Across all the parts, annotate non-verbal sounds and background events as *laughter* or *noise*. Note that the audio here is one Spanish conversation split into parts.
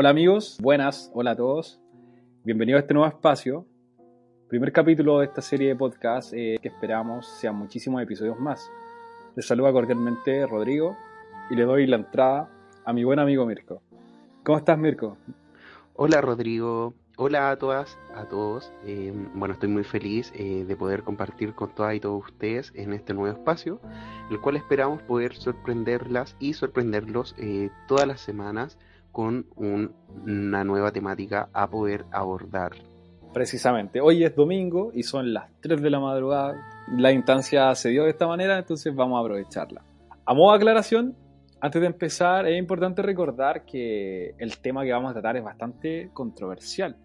Hola amigos, buenas, hola a todos. Bienvenidos a este nuevo espacio. Primer capítulo de esta serie de podcast eh, que esperamos sean muchísimos episodios más. Les saluda cordialmente Rodrigo y le doy la entrada a mi buen amigo Mirko. ¿Cómo estás Mirko? Hola Rodrigo, hola a todas, a todos. Eh, bueno, estoy muy feliz eh, de poder compartir con todas y todos ustedes en este nuevo espacio, el cual esperamos poder sorprenderlas y sorprenderlos todas las semanas con una nueva temática a poder abordar. Precisamente, hoy es domingo y son las 3 de la madrugada. La instancia se dio de esta manera, entonces vamos a aprovecharla. A modo de aclaración, antes de empezar, es importante recordar que el tema que vamos a tratar es bastante controversial.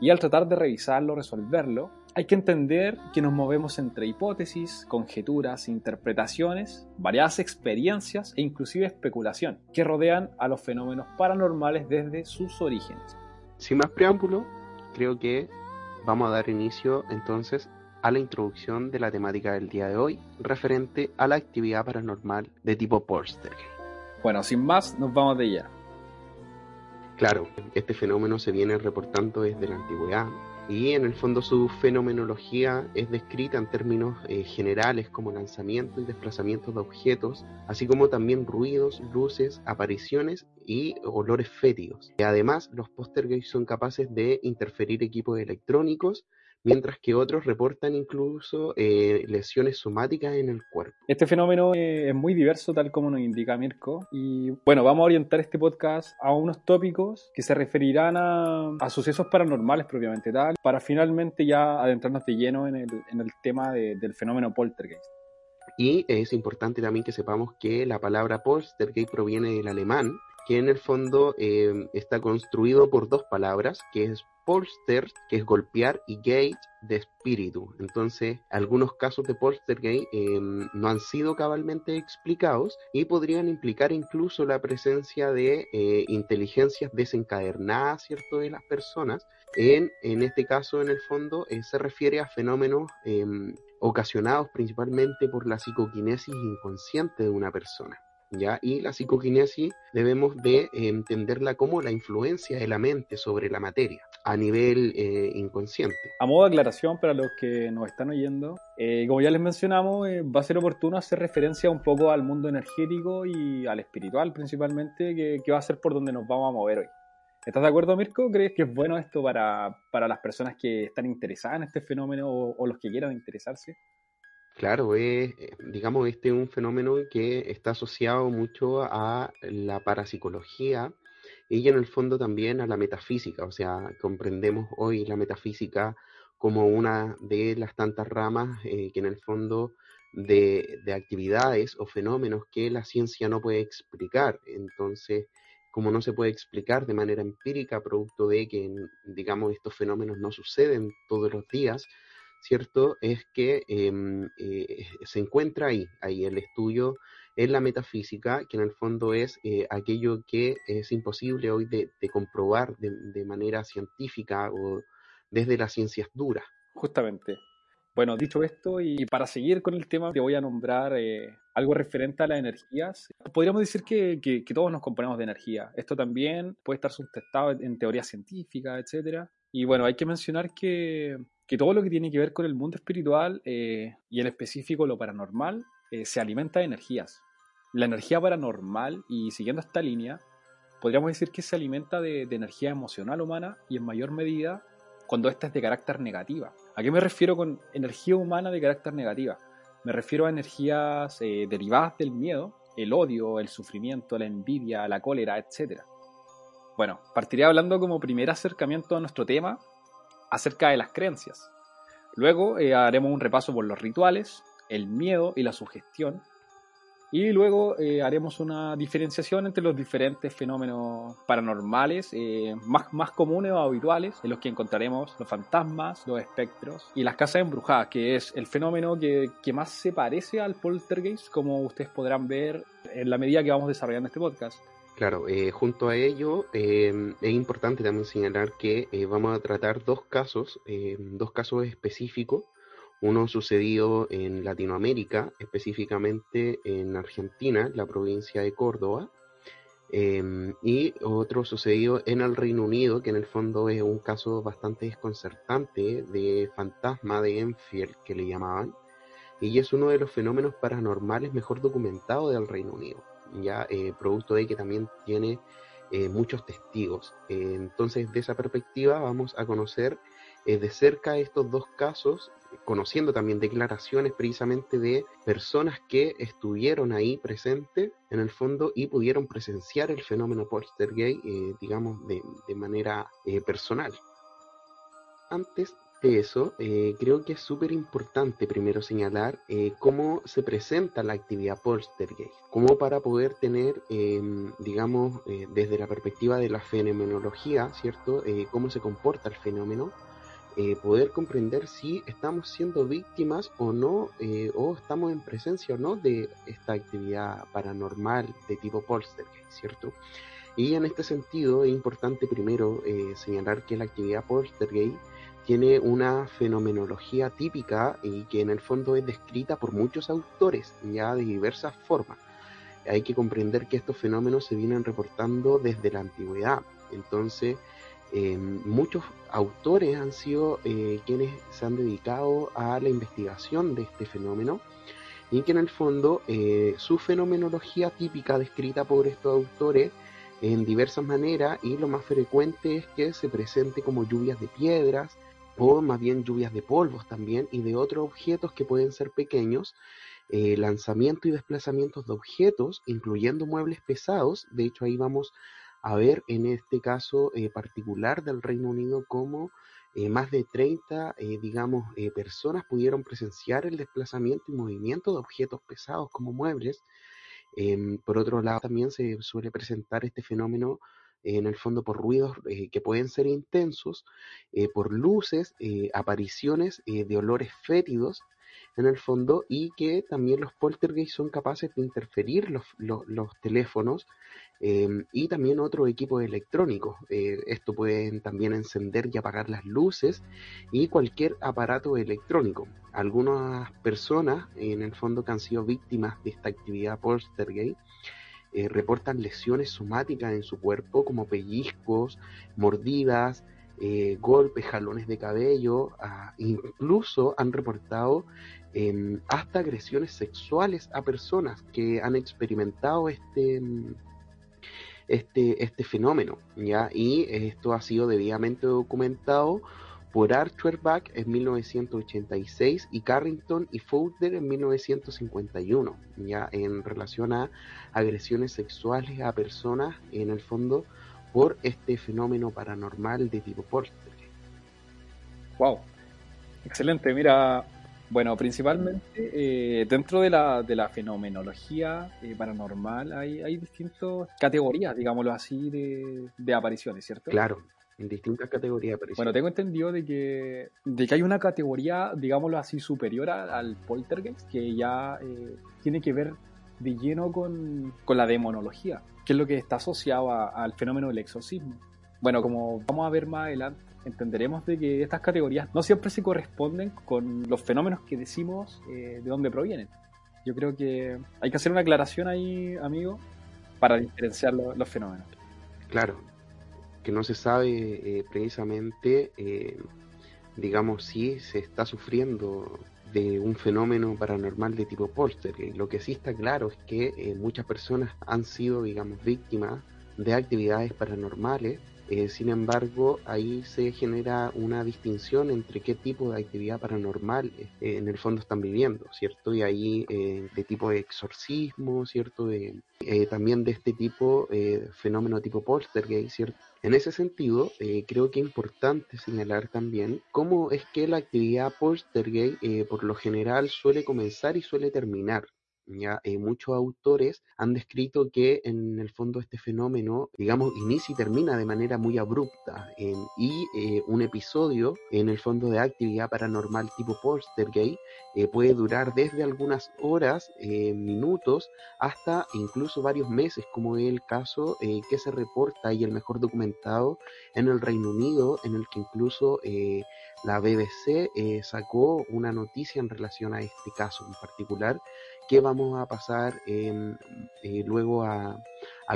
Y al tratar de revisarlo, resolverlo, hay que entender que nos movemos entre hipótesis, conjeturas, interpretaciones, variadas experiencias e inclusive especulación que rodean a los fenómenos paranormales desde sus orígenes. Sin más preámbulo, creo que vamos a dar inicio entonces a la introducción de la temática del día de hoy referente a la actividad paranormal de tipo Poltergeist. Bueno, sin más, nos vamos de ya. Claro, este fenómeno se viene reportando desde la antigüedad y en el fondo su fenomenología es descrita en términos eh, generales como lanzamiento y desplazamiento de objetos, así como también ruidos, luces, apariciones y olores fétidos. Además, los poltergeist son capaces de interferir equipos electrónicos, mientras que otros reportan incluso eh, lesiones somáticas en el cuerpo. Este fenómeno eh, es muy diverso, tal como nos indica Mirko, y bueno, vamos a orientar este podcast a unos tópicos que se referirán a, sucesos paranormales propiamente tal, para finalmente ya adentrarnos de lleno en el, tema del fenómeno poltergeist. Y es importante también que sepamos que la palabra poltergeist proviene del alemán, que en el fondo eh, está construido por dos palabras, que es polster, que es golpear, y gate, de espíritu. Entonces, algunos casos de poltergeist eh, no han sido cabalmente explicados y podrían implicar incluso la presencia de eh, inteligencias desencadenadas, ¿cierto?, de las personas. En, en este caso, en el fondo, eh, se refiere a fenómenos em, ocasionados principalmente por la psicoquinesis inconsciente de una persona. ¿Ya? Y la psicoquinesis debemos de entenderla como la influencia de la mente sobre la materia a nivel eh, inconsciente. A modo de aclaración para los que nos están oyendo, eh, como ya les mencionamos, eh, va a ser oportuno hacer referencia un poco al mundo energético y al espiritual principalmente, que, va a ser por donde nos vamos a mover hoy. ¿Estás de acuerdo, Mirko? ¿Crees que es bueno esto para, para las personas que están interesadas en este fenómeno o, los que quieran interesarse? Claro, es, digamos, este es un fenómeno que está asociado mucho a la parapsicología, y en el fondo también a la metafísica, o sea, comprendemos hoy la metafísica como una de las tantas ramas eh, que en el fondo de, actividades o fenómenos que la ciencia no puede explicar. Entonces, como no se puede explicar de manera empírica, producto de que, digamos, estos fenómenos no suceden todos los días, ¿cierto? Es que em, eh, se encuentra ahí, ahí el estudio en la metafísica, que en el fondo es eh, aquello que es imposible hoy de, comprobar de, manera científica o desde las ciencias duras. Justamente. Bueno, dicho esto, y para seguir con el tema, te voy a nombrar eh, algo referente a las energías. Podríamos decir que, que, todos nos componemos de energía. Esto también puede estar sustentado en teoría científica, etc. Y bueno, hay que mencionar que, que todo lo que tiene que ver con el mundo espiritual eh, y en específico lo paranormal se alimenta de energías. La energía paranormal, y siguiendo esta línea, podríamos decir que se alimenta de, energía emocional humana y en mayor medida cuando ésta es de carácter negativa. ¿A qué me refiero con energía humana de carácter negativa? Me refiero a energías eh, derivadas del miedo, el odio, el sufrimiento, la envidia, la cólera, etc. Bueno, partiré hablando como primer acercamiento a nuestro tema acerca de las creencias. Luego eh, haremos un repaso por los rituales, el miedo y la sugestión, y luego eh, haremos una diferenciación entre los diferentes fenómenos paranormales eh, más, más comunes o habituales, en los que encontraremos los fantasmas, los espectros y las casas embrujadas, que es el fenómeno que, que más se parece al poltergeist, como ustedes podrán ver en la medida que vamos desarrollando este podcast. Claro, eh, junto a ello es importante también señalar que vamos a tratar dos casos, dos casos específicos uno sucedido en Latinoamérica, específicamente en Argentina, la provincia de Córdoba, Em, y otro sucedido en el Reino Unido, que en el fondo es un caso bastante desconcertante de fantasma de Enfield, que le llamaban, y es uno de los fenómenos paranormales mejor documentados del Reino Unido, ya eh, producto de que también tiene eh, muchos testigos. Eh, entonces, de esa perspectiva, vamos a conocer de cerca estos dos casos conociendo también declaraciones precisamente de personas que estuvieron ahí presentes en el fondo y pudieron presenciar el fenómeno poltergeist, eh, digamos, de, manera eh, personal. Antes de eso, eh, creo que es súper importante primero señalar cómo se presenta la actividad poltergeist, como para poder tener, em, digamos, desde la perspectiva de la fenomenología, ¿cierto?, cómo se comporta el fenómeno eh, poder comprender si estamos siendo víctimas o no, eh, o estamos en presencia o no de esta actividad paranormal de tipo poltergeist, ¿cierto? Y en este sentido es importante primero eh, señalar que la actividad poltergeist tiene una fenomenología típica y que en el fondo es descrita por muchos autores ya de diversas formas. Hay que comprender que estos fenómenos se vienen reportando desde la antigüedad. Entonces, eh, muchos autores han sido eh, quienes se han dedicado a la investigación de este fenómeno y que en el fondo eh, su fenomenología típica descrita por estos autores en diversas maneras y lo más frecuente es que se presente como lluvias de piedras o más bien lluvias de polvos también y de otros objetos que pueden ser pequeños, lanzamiento y desplazamientos de objetos, incluyendo muebles pesados, de hecho ahí vamos a ver en este caso eh, particular del Reino Unido cómo eh, más de 30, eh, digamos, personas pudieron presenciar el desplazamiento y movimiento de objetos pesados como muebles. Em, por otro lado, también se suele presentar este fenómeno en el fondo por ruidos que pueden ser intensos, por luces, apariciones de olores fétidos en el fondo y que también los poltergeist son capaces de interferir los, los teléfonos Em, y también otro equipo electrónico. Eh, esto pueden también encender y apagar las luces y cualquier aparato electrónico. Algunas personas, en el fondo, que han sido víctimas de esta actividad poltergeist, eh, reportan lesiones somáticas en su cuerpo como pellizcos, mordidas, eh, golpes, jalones de cabello, incluso han reportado em, hasta agresiones sexuales a personas que han experimentado este, este, este fenómeno, ¿ya? Y esto ha sido debidamente documentado por Arthur Bach en 1986 y Carrington y Fowler en 1951, ya en relación a agresiones sexuales a personas, en el fondo, por este fenómeno paranormal de tipo poltergeist. Wow, excelente. Mira, bueno, principalmente eh, dentro de la, de la fenomenología eh, paranormal hay, hay distintas categorías, digámoslo así, de, de, apariciones, ¿cierto? Claro, en distintas categorías apariciones. Bueno, tengo entendido de que, de que hay una categoría, digámoslo así, superior al poltergeist, que ya eh, tiene que ver de lleno con, con, la demonología, que es lo que está asociado al fenómeno del exorcismo. Bueno, como vamos a ver más adelante, entenderemos de que estas categorías no siempre se corresponden con los fenómenos que decimos eh, de dónde provienen. Yo creo que hay que hacer una aclaración ahí, amigo, para diferenciar los fenómenos. Claro, que no se sabe eh, precisamente, eh, digamos, si se está sufriendo de un fenómeno paranormal de tipo póster. Lo que sí está claro es que muchas personas han sido, digamos, víctimas de actividades paranormales eh, sin embargo, ahí se genera una distinción entre qué tipo de actividad paranormal eh, en el fondo están viviendo, ¿cierto? Y ahí eh, de tipo de exorcismo, ¿cierto? De, también de este tipo, fenómeno tipo poltergeist, ¿cierto? En ese sentido, creo que es importante señalar también cómo es que la actividad poltergeist por lo general suele comenzar y suele terminar. Eh, muchos autores han descrito que en el fondo este fenómeno, digamos, inicia y termina de manera muy abrupta y eh, un episodio en el fondo de actividad paranormal tipo poltergeist eh, puede durar desde algunas horas, minutos, hasta incluso varios meses, como es el caso que se reporta y el mejor documentado en el Reino Unido, en el que incluso la BBC sacó una noticia en relación a este caso en particular que vamos a pasar em, eh, luego a,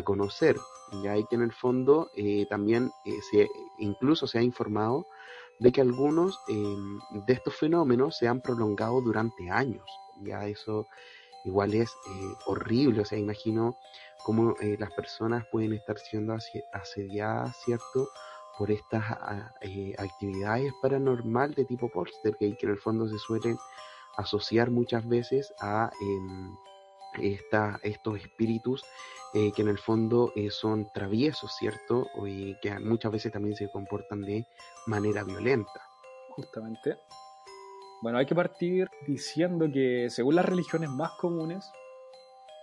conocer. Ya hay que en el fondo eh, también se, incluso se ha informado de que algunos em, de estos fenómenos se han prolongado durante años. Ya eso igual es horrible, o sea, imagino cómo las personas pueden estar siendo asediadas, ¿cierto? por estas eh, actividades paranormal de tipo poltergeist que en el fondo se suelen asociar muchas veces a em, estos espíritus eh, que en el fondo eh, son traviesos, ¿cierto? Y que muchas veces también se comportan de manera violenta. Justamente. Bueno, hay que partir diciendo que según las religiones más comunes,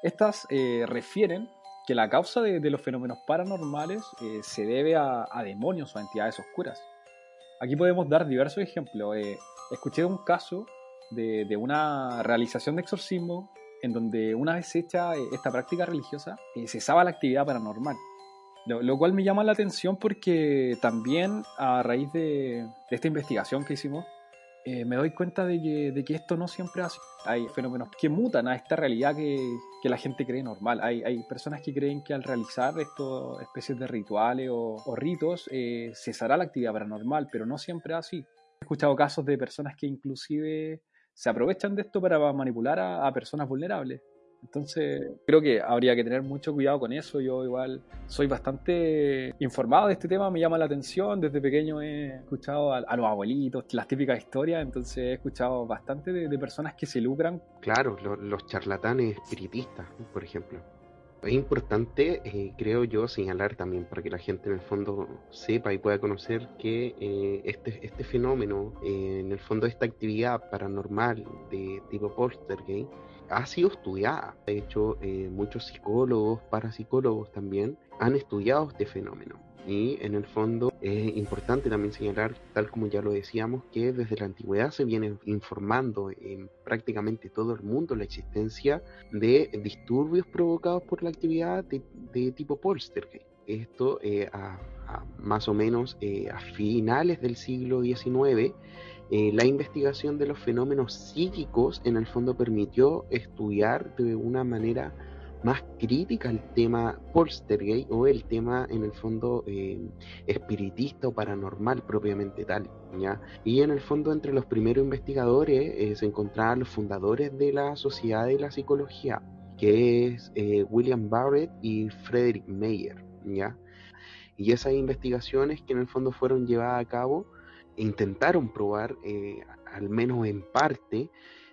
estas refieren que la causa de, los fenómenos paranormales eh, se debe a, demonios o a entidades oscuras. Aquí podemos dar diversos ejemplos. Eh, escuché un caso de, una realización de exorcismo en donde una vez hecha eh, esta práctica religiosa cesaba la actividad paranormal. Lo, cual me llama la atención porque también a raíz de esta investigación que hicimos, eh, me doy cuenta de que, esto no siempre así. Hay fenómenos que mutan a esta realidad que, la gente cree normal. Hay, personas que creen que al realizar estas especies de rituales o, ritos eh, cesará la actividad paranormal, pero no siempre así. He escuchado casos de personas que inclusive se aprovechan de esto para manipular a personas vulnerables. Entonces, creo que habría que tener mucho cuidado con eso. Yo igual soy bastante informado de este tema, me llama la atención. Desde pequeño he escuchado a, los abuelitos, las típicas historias, entonces he escuchado bastante de, personas que se lucran. Claro, los charlatanes espiritistas, por ejemplo. Es importante, eh, creo yo, señalar también para que la gente en el fondo sepa y pueda conocer que eh, este, este fenómeno, eh, en el fondo esta actividad paranormal de tipo poltergeist, ha sido estudiada. De hecho, eh, muchos psicólogos, parapsicólogos también han estudiado este fenómeno. Y en el fondo es importante también señalar, tal como ya lo decíamos, que desde la antigüedad se viene informando en prácticamente todo el mundo la existencia de disturbios provocados por la actividad de, tipo poltergeist. Esto eh, a, más o menos eh, a finales del siglo XIX eh, la investigación de los fenómenos psíquicos en el fondo permitió estudiar de una manera más crítica el tema poltergeist o el tema en el fondo eh, espiritista o paranormal propiamente tal. ¿ya? Y en el fondo entre los primeros investigadores eh, se encontraban los fundadores de la Sociedad de la Psicología, que es William Barrett y Frederick Mayer. ¿ya? Y esas investigaciones que en el fondo fueron llevadas a cabo intentaron probar, eh, al menos en parte,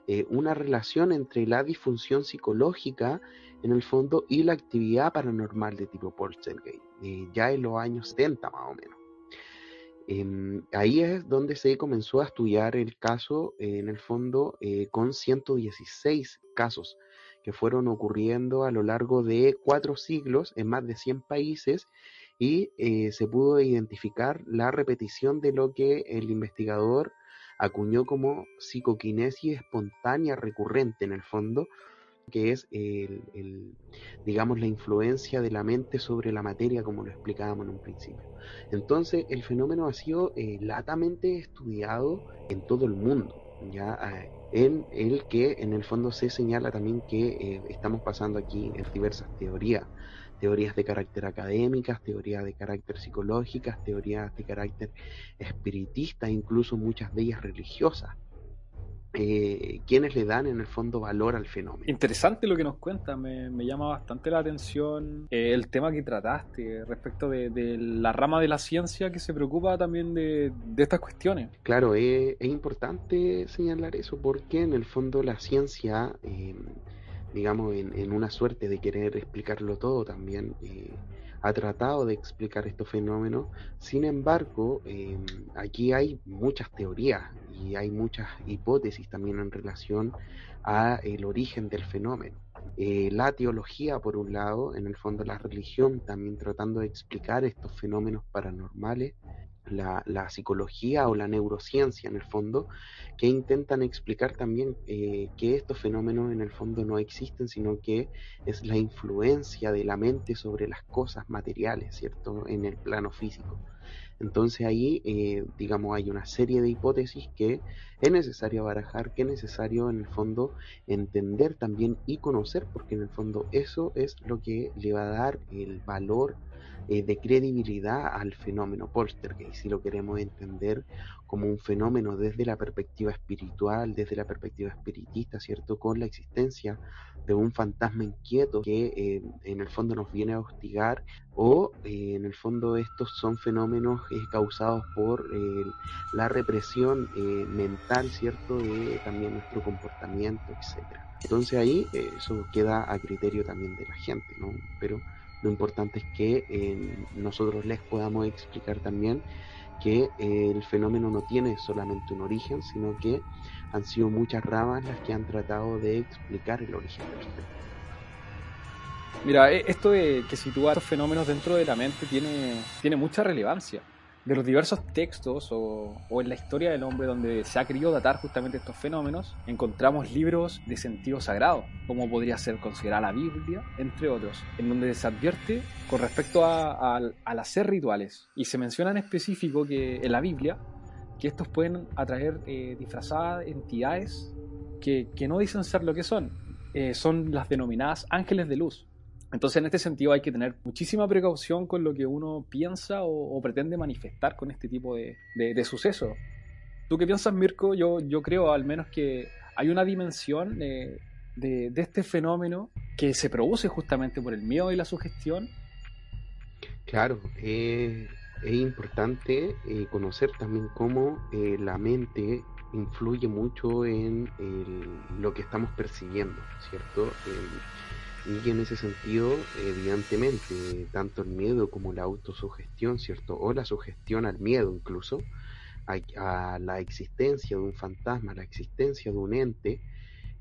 eh, una relación entre la disfunción psicológica en el fondo y la actividad paranormal de tipo poltergeist, eh, ya en los años 70 más o menos. Em, ahí es donde se comenzó a estudiar el caso, en el fondo, con 116 casos que fueron ocurriendo a lo largo de cuatro siglos en más de 100 países y eh, se pudo identificar la repetición de lo que el investigador acuñó como psicoquinesis espontánea recurrente en el fondo, que es el, digamos la influencia de la mente sobre la materia como lo explicábamos en un principio. Entonces el fenómeno ha sido eh, latamente estudiado en todo el mundo, ya eh, en el que en el fondo se señala también que estamos pasando aquí en diversas teorías teorías de carácter académicas, teorías de carácter psicológicas, teorías de carácter espiritista, incluso muchas de ellas religiosas. Eh, quienes le dan en el fondo valor al fenómeno. Interesante lo que nos cuenta, me, llama bastante la atención eh, el tema que trataste respecto de, la rama de la ciencia que se preocupa también de, estas cuestiones. Claro, es importante señalar eso porque en el fondo la ciencia eh, digamos, en, una suerte de querer explicarlo todo también, eh, ha tratado de explicar estos fenómenos. Sin embargo, em, aquí hay muchas teorías y hay muchas hipótesis también en relación a el origen del fenómeno. Eh, la teología, por un lado, en el fondo la religión, también tratando de explicar estos fenómenos paranormales la, psicología o la neurociencia en el fondo, que intentan explicar también eh, que estos fenómenos en el fondo no existen, sino que es la influencia de la mente sobre las cosas materiales, ¿cierto? En el plano físico. Entonces ahí, eh, digamos, hay una serie de hipótesis que es necesario barajar, que es necesario en el fondo entender también y conocer, porque en el fondo eso es lo que le va a dar el valor eh, de credibilidad al fenómeno poltergeist, si lo queremos entender como un fenómeno desde la perspectiva espiritual, desde la perspectiva espiritista, ¿cierto? Con la existencia de un fantasma inquieto que eh, en el fondo nos viene a hostigar o eh, en el fondo estos son fenómenos causados por la represión mental, ¿cierto? De también nuestro comportamiento, etcétera. Entonces ahí eso queda a criterio también de la gente, ¿no? Pero lo importante es que eh, nosotros les podamos explicar también que eh, el fenómeno no tiene solamente un origen, sino que han sido muchas ramas las que han tratado de explicar el origen del fenómeno. Mira, e, esto de que situar fenómenos dentro de la mente tiene mucha relevancia de los diversos textos o, en la historia del hombre donde se ha querido datar justamente estos fenómenos, encontramos libros de sentido sagrado, como podría ser considerada la Biblia, entre otros, en donde se advierte con respecto a, al hacer rituales. Y se menciona en específico que en la Biblia que estos pueden atraer eh, disfrazadas entidades que, no dicen ser lo que son. Eh, son las denominadas ángeles de luz. Entonces, en este sentido, hay que tener muchísima precaución con lo que uno piensa o, pretende manifestar con este tipo de, de, sucesos. ¿Tú qué piensas, Mirko? Yo, yo creo al menos que hay una dimensión de, de, este fenómeno que se produce justamente por el miedo y la sugestión. Claro, es importante eh, conocer también cómo eh, la mente influye mucho en lo que estamos percibiendo, ¿cierto? Y en ese sentido, evidentemente, tanto el miedo como la autosugestión, ¿cierto? O la sugestión al miedo incluso, a, la existencia de un fantasma, a la existencia de un ente,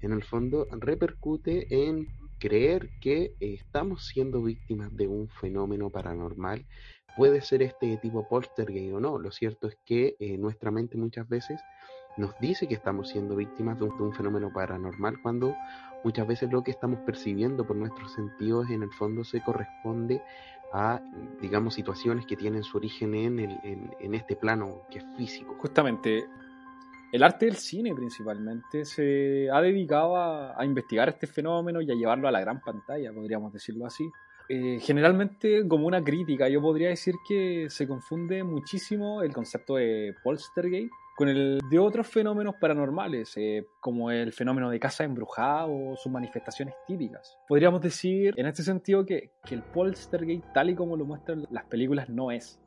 en el fondo repercute en creer que estamos siendo víctimas de un fenómeno paranormal. Puede ser este tipo poltergeist o no. Lo cierto es que eh, nuestra mente muchas veces nos dice que estamos siendo víctimas de un, fenómeno paranormal cuando muchas veces lo que estamos percibiendo por nuestros sentidos en el fondo se corresponde a, digamos, situaciones que tienen su origen en, el, en, este plano que es físico. Justamente, el arte del cine principalmente se ha dedicado a, investigar este fenómeno y a llevarlo a la gran pantalla, podríamos decirlo así. Eh, generalmente como una crítica, yo podría decir que se confunde muchísimo el concepto de polstergate con el de otros fenómenos paranormales, eh, como el fenómeno de casa embrujada o sus manifestaciones típicas. Podríamos decir en este sentido que, que el poltergeist, tal y como lo muestran las películas, no es.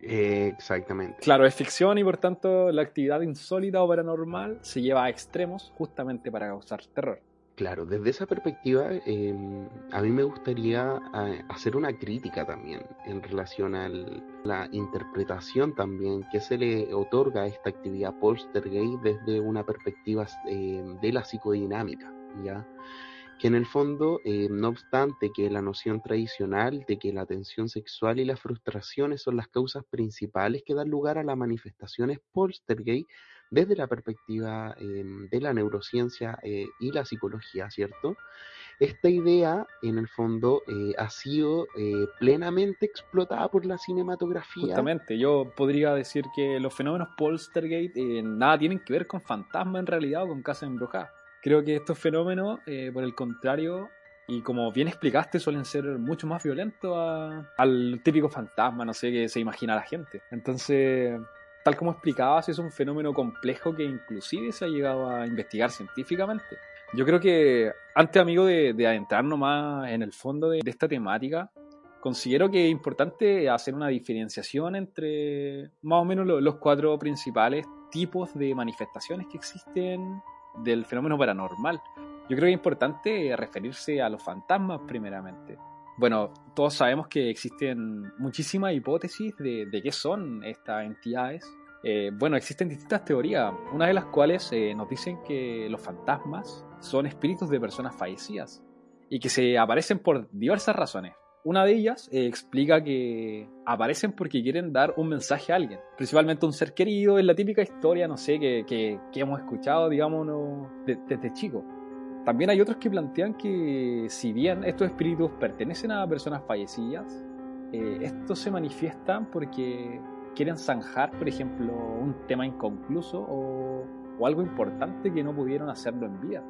exactamente. Claro, es ficción y por tanto la actividad insólita o paranormal se lleva a extremos justamente para causar terror. Claro, desde esa perspectiva, em, a mí me gustaría eh, hacer una crítica también en relación a la interpretación también que se le otorga a esta actividad poltergeist desde una perspectiva em, de la psicodinámica, ¿ya? que en el fondo, em, no obstante que la noción tradicional de que la tensión sexual y las frustraciones son las causas principales que dan lugar a las manifestaciones poltergeist, desde la perspectiva em, de la neurociencia eh, y la psicología, ¿cierto? Esta idea, en el fondo, eh, ha sido eh, plenamente explotada por la cinematografía. Justamente, yo podría decir que los fenómenos Polstergate nada tienen que ver con fantasma en realidad o con casa embrujada. Creo que estos fenómenos, por el contrario, y como bien explicaste, suelen ser mucho más violentos al típico fantasma, no sé, que se imagina la gente. Entonces, tal como explicabas, es un fenómeno complejo que inclusive se ha llegado a investigar científicamente. Yo creo que antes, amigo, de, adentrarnos más en el fondo de, esta temática, considero que es importante hacer una diferenciación entre más o menos los cuatro principales tipos de manifestaciones que existen del fenómeno paranormal. Yo creo que es importante referirse a los fantasmas primeramente. Bueno, todos sabemos que existen muchísimas hipótesis de, qué son estas entidades. Eh, bueno, existen distintas teorías, una de las cuales eh, nos dicen que los fantasmas son espíritus de personas fallecidas y que se aparecen por diversas razones. Una de ellas eh, explica que aparecen porque quieren dar un mensaje a alguien, principalmente un ser querido, es la típica historia, no sé, que, hemos escuchado, digamos, desde chico. También hay otros que plantean que si bien estos espíritus pertenecen a personas fallecidas, eh, estos se manifiestan porque quieren zanjar, por ejemplo, un tema inconcluso o, algo importante que no pudieron hacerlo en vida.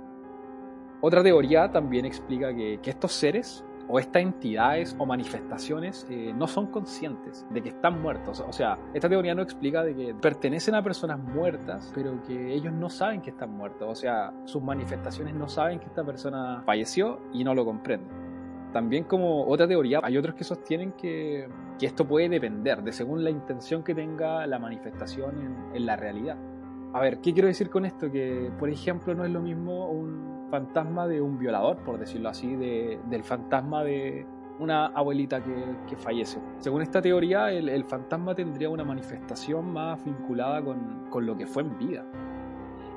Otra teoría también explica que estos seres o estas entidades o manifestaciones eh, no son conscientes de que están muertos. O sea, esta teoría no explica de que pertenecen a personas muertas, pero que ellos no saben que están muertos. O sea, sus manifestaciones no saben que esta persona falleció y no lo comprenden. También como otra teoría, hay otros que sostienen que, esto puede depender de según la intención que tenga la manifestación en, en la realidad. A ver, ¿qué quiero decir con esto? Que, por ejemplo, no es lo mismo un fantasma de un violador, por decirlo así, de, del fantasma de una abuelita que, que fallece. Según esta teoría, el, el, fantasma tendría una manifestación más vinculada con, con lo que fue en vida.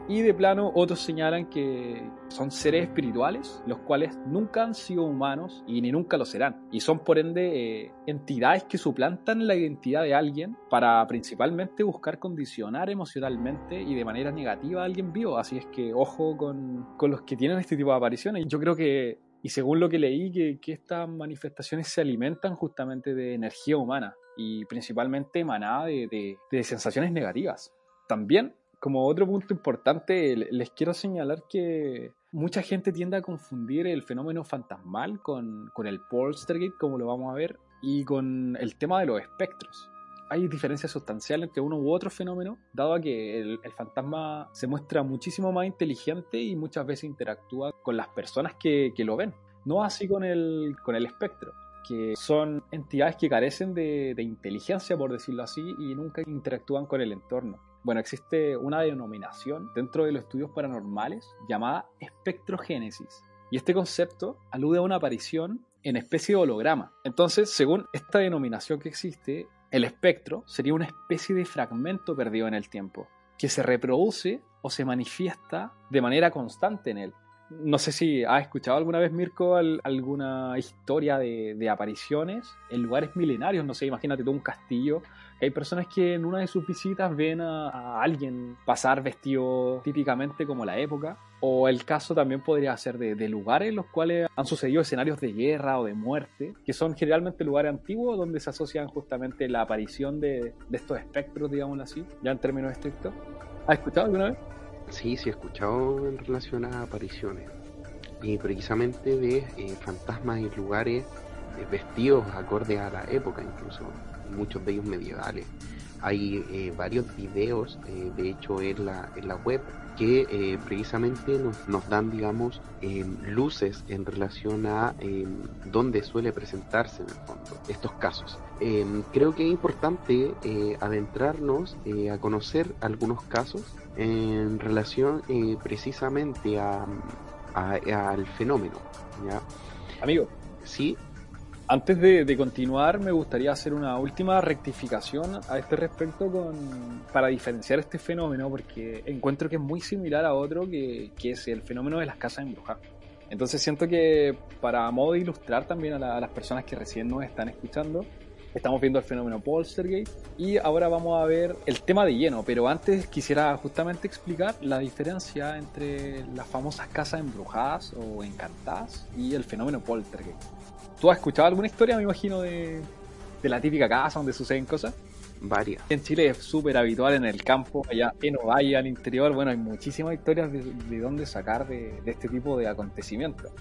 Y de plano, otros señalan que son seres espirituales, los cuales nunca han sido humanos y ni nunca lo serán. Y son por ende eh, entidades que suplantan la identidad de alguien para principalmente buscar condicionar emocionalmente y de manera negativa a alguien vivo. Así es que ojo con, con los que tienen este tipo de apariciones. Yo creo que, y según lo que leí, que, que estas manifestaciones se alimentan justamente de energía humana y principalmente emanada de, de, de sensaciones negativas. También como otro punto importante, les quiero señalar que mucha gente tiende a confundir el fenómeno fantasmal con, con el poltergeist, como lo vamos a ver, y con el tema de los espectros. Hay diferencias sustanciales entre uno u otro fenómeno, dado que el, el, fantasma se muestra muchísimo más inteligente y muchas veces interactúa con las personas que, que lo ven. No así con el, con el espectro, que son entidades que carecen de, de inteligencia, por decirlo así, y nunca interactúan con el entorno. Bueno, existe una denominación dentro de los estudios paranormales llamada espectrogénesis. Y este concepto alude a una aparición en especie de holograma. Entonces, según esta denominación que existe, el espectro sería una especie de fragmento perdido en el tiempo, que se reproduce o se manifiesta de manera constante en él. No sé si has escuchado alguna vez, Mirko, alguna historia de, de apariciones en lugares milenarios. No sé, imagínate tú un castillo hay personas que en una de sus visitas ven a, a, alguien pasar vestido típicamente como la época. O el caso también podría ser de, de, lugares en los cuales han sucedido escenarios de guerra o de muerte, que son generalmente lugares antiguos donde se asocian justamente la aparición de, de estos espectros, digámoslo así, ya en términos estrictos. ¿Has escuchado alguna vez? Sí, sí, he escuchado en relación a apariciones. Y precisamente de eh, fantasmas y lugares eh, vestidos acorde a la época incluso muchos de ellos medievales. Hay eh, varios videos, eh, de hecho, en la, en la web que eh, precisamente nos, nos, dan, digamos, luces en relación a dónde suele presentarse en el fondo estos casos. creo que es importante adentrarnos a conocer algunos casos en relación precisamente a, a, al fenómeno. ¿ya? Amigo. Sí. Antes de, de, continuar, me gustaría hacer una última rectificación a este respecto con, para diferenciar este fenómeno, porque encuentro que es muy similar a otro que, que es el fenómeno de las casas embrujadas. Entonces siento que para modo de ilustrar también a, la, a, las personas que recién nos están escuchando, estamos viendo el fenómeno Poltergeist y ahora vamos a ver el tema de lleno, pero antes quisiera justamente explicar la diferencia entre las famosas casas embrujadas o encantadas y el fenómeno Poltergeist. ¿Tú has escuchado alguna historia, me imagino, de, de la típica casa donde suceden cosas? Varias. En Chile es súper habitual en el campo, allá en Ovalle, al interior. Bueno, hay muchísimas historias de, de dónde sacar de, de, este tipo de acontecimientos.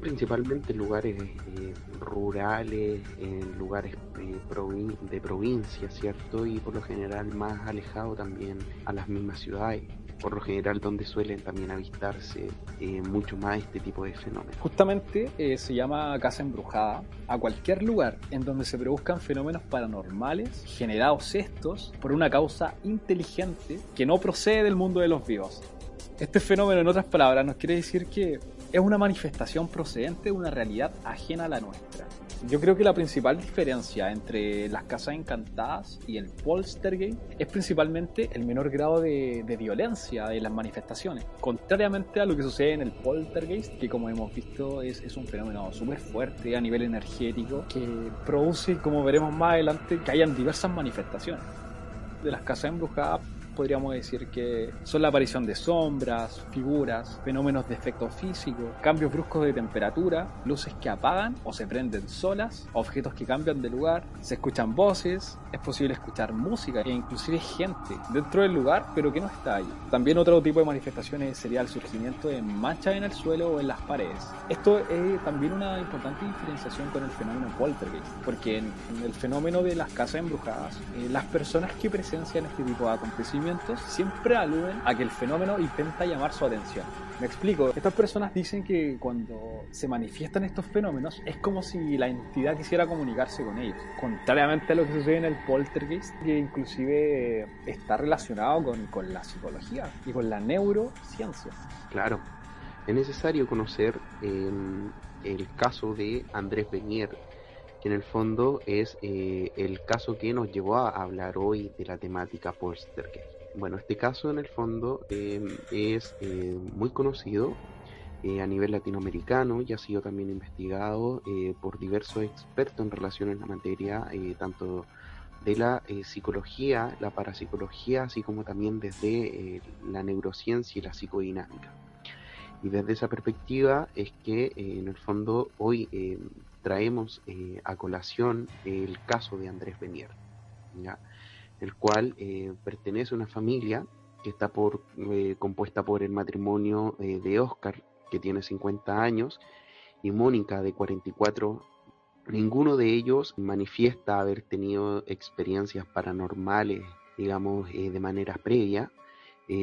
Principalmente en lugares eh, rurales, en lugares eh, provin de provincia, ¿cierto? Y por lo general más alejado también a las mismas ciudades por lo general donde suelen también avistarse eh, mucho más este tipo de fenómenos. Justamente eh, se llama casa embrujada a cualquier lugar en donde se produzcan fenómenos paranormales generados estos por una causa inteligente que no procede del mundo de los vivos. Este fenómeno, en otras palabras, nos quiere decir que es una manifestación procedente de una realidad ajena a la nuestra Yo creo que la principal diferencia entre las casas encantadas y el poltergeist es principalmente el menor grado de, de violencia de las manifestaciones. Contrariamente a lo que sucede en el poltergeist, que como hemos visto es, es un fenómeno súper fuerte a nivel energético, que produce, como veremos más adelante, que hayan diversas manifestaciones. De las casas embrujadas podríamos decir que son la aparición de sombras, figuras, fenómenos de efecto físico, cambios bruscos de temperatura, luces que apagan o se prenden solas, objetos que cambian de lugar, se escuchan voces, es posible escuchar música e inclusive gente dentro del lugar pero que no está ahí. También otro tipo de manifestaciones sería el surgimiento de manchas en el suelo o en las paredes. Esto es también una importante diferenciación con el fenómeno poltergeist, porque en, el fenómeno de las casas embrujadas, eh, las personas que presencian este tipo de acontecimientos siempre aluden a que el fenómeno intenta llamar su atención. Me explico, estas personas dicen que cuando se manifiestan estos fenómenos es como si la entidad quisiera comunicarse con ellos, contrariamente a lo que sucede en el poltergeist, que inclusive está relacionado con, con la psicología y con la neurociencia. Claro, es necesario conocer eh, el caso de Andrés Benier, que en el fondo es eh, el caso que nos llevó a hablar hoy de la temática poltergeist. Bueno, este caso en el fondo em, es eh, muy conocido eh, a nivel latinoamericano y ha sido también investigado eh, por diversos expertos en relación a la materia, tanto de la psicología, la parapsicología, así como también desde la neurociencia y la psicodinámica. Y desde esa perspectiva es que en el fondo hoy em, traemos a colación el caso de Andrés Benier. ¿ya? El cual eh, pertenece a una familia que está por, eh, compuesta por el matrimonio eh, de Oscar, que tiene 50 años, y Mónica, de 44. Ninguno de ellos manifiesta haber tenido experiencias paranormales, digamos, de manera previa.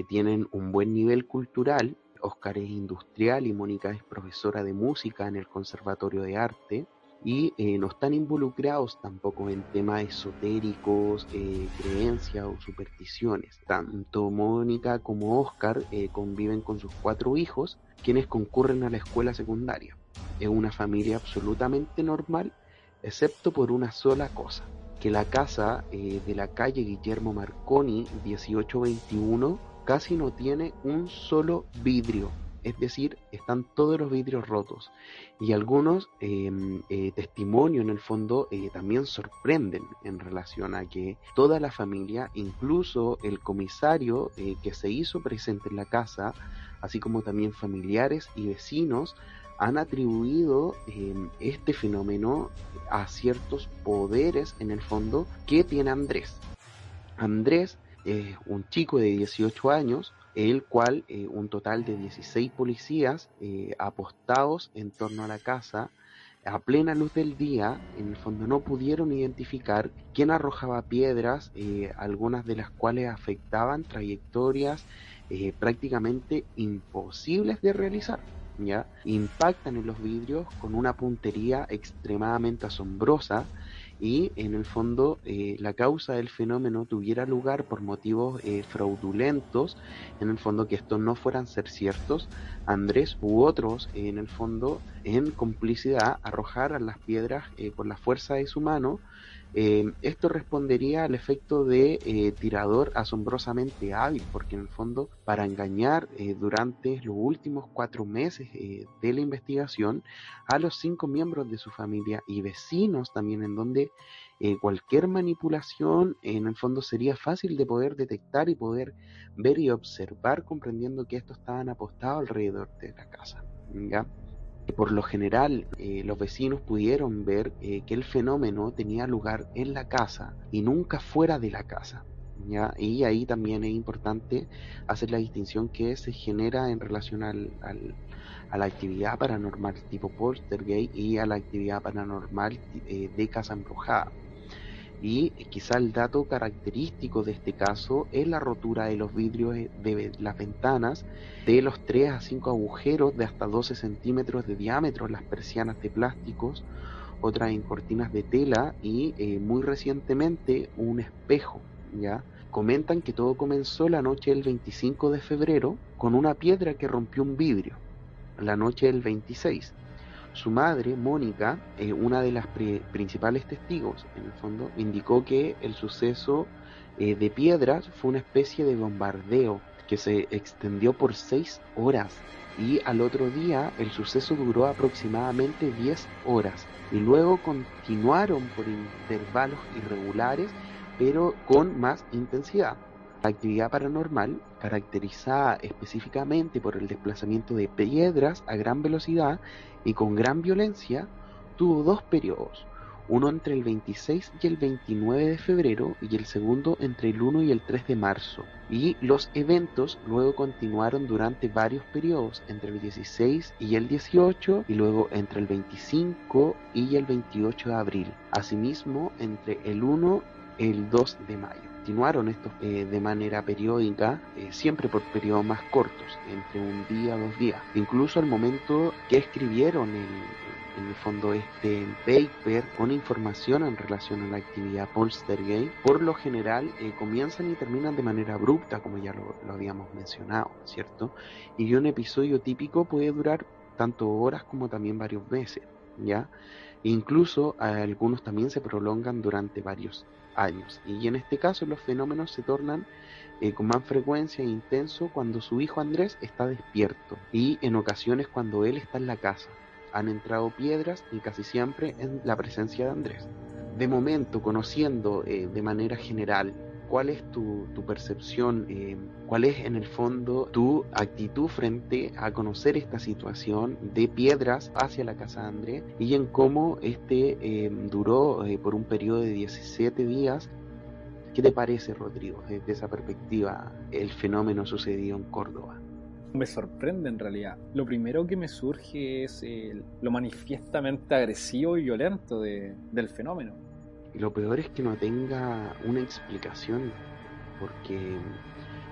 tienen un buen nivel cultural. Oscar es industrial y Mónica es profesora de música en el Conservatorio de Arte y eh, no están involucrados tampoco en temas esotéricos, eh, creencias o supersticiones. Tanto Mónica como Oscar eh, conviven con sus cuatro hijos, quienes concurren a la escuela secundaria. Es una familia absolutamente normal, excepto por una sola cosa, que la casa de la calle Guillermo Marconi 1821 casi no tiene un solo vidrio es decir, están todos los vidrios rotos y algunos em, eh, testimonios en el fondo eh, también sorprenden en relación a que toda la familia, incluso el comisario eh, que se hizo presente en la casa, así como también familiares y vecinos, han atribuido em, este fenómeno a ciertos poderes en el fondo que tiene Andrés. Andrés es un chico de 18 años, el cual eh, un total de 16 policías eh, apostados en torno a la casa a plena luz del día, en el fondo no pudieron identificar quién arrojaba piedras, eh, algunas de las cuales afectaban trayectorias prácticamente imposibles de realizar. ¿ya? Impactan en los vidrios con una puntería extremadamente asombrosa y en el fondo eh, la causa del fenómeno tuviera lugar por motivos eh, fraudulentos, en el fondo que estos no fueran ser ciertos, Andrés u otros en el fondo en complicidad arrojaran las piedras eh, por la fuerza de su mano eh, esto respondería al efecto de eh, tirador asombrosamente hábil, porque en el fondo, para engañar eh, durante los últimos cuatro meses de la investigación a los cinco miembros de su familia y vecinos también, en donde cualquier manipulación en el fondo sería fácil de poder detectar y poder ver y observar, comprendiendo que estos estaban apostados alrededor de la casa. Por lo general, eh, los vecinos pudieron ver eh, que el fenómeno tenía lugar en la casa y nunca fuera de la casa. Y ahí también es importante hacer la distinción que se genera en relación al, a la actividad paranormal tipo poltergeist y a la actividad paranormal eh, de casa embrujada. Y quizá el dato característico de este caso es la rotura de los vidrios de las ventanas de los 3 a 5 agujeros de hasta 12 centímetros de diámetro las persianas de plásticos, otras en cortinas de tela y eh, muy recientemente un espejo. ¿ya? Comentan que todo comenzó la noche del 25 de febrero con una piedra que rompió un vidrio, la noche del 26 su madre, Mónica, eh, una de las principales testigos, en el fondo, indicó que el suceso eh, de piedras fue una especie de bombardeo que se extendió por seis horas y al otro día el suceso duró aproximadamente 10 horas y luego continuaron por intervalos irregulares pero con más intensidad. La actividad paranormal, caracterizada específicamente por el desplazamiento de piedras a gran velocidad y con gran violencia, tuvo dos periodos, uno entre el 26 y el 29 de febrero y el segundo entre el 1 y el 3 de marzo. Y los eventos luego continuaron durante varios periodos, entre el 16 y el 18 y luego entre el 25 y el 28 de abril. Asimismo, entre el 1 y el 2 de mayo. Continuaron estos eh, de manera periódica, eh, siempre por periodos más cortos, entre un día, dos días. Incluso al momento que escribieron el, en el fondo este paper con información en relación a la actividad Polstergate, por lo general eh, comienzan y terminan de manera abrupta, como ya lo, habíamos mencionado, ¿cierto? Y un episodio típico puede durar tanto horas como también varios meses, ¿ya? E incluso algunos también se prolongan durante varios años. Y en este caso los fenómenos se tornan eh, con más frecuencia e intenso cuando su hijo Andrés está despierto y en ocasiones cuando él está en la casa han entrado piedras y casi siempre en la presencia de Andrés. De momento, conociendo eh, de manera general cuál es tu, percepción, eh, cuál es en el fondo tu actitud frente a conocer esta situación de piedras hacia la casa de Andrés y en cómo este eh, duró por un periodo de 17 días. ¿Qué te parece, Rodrigo, desde esa perspectiva, el fenómeno sucedido en Córdoba? me sorprende en realidad. Lo primero que me surge es lo manifiestamente agresivo y violento del fenómeno. Y lo peor es que no tenga una explicación, porque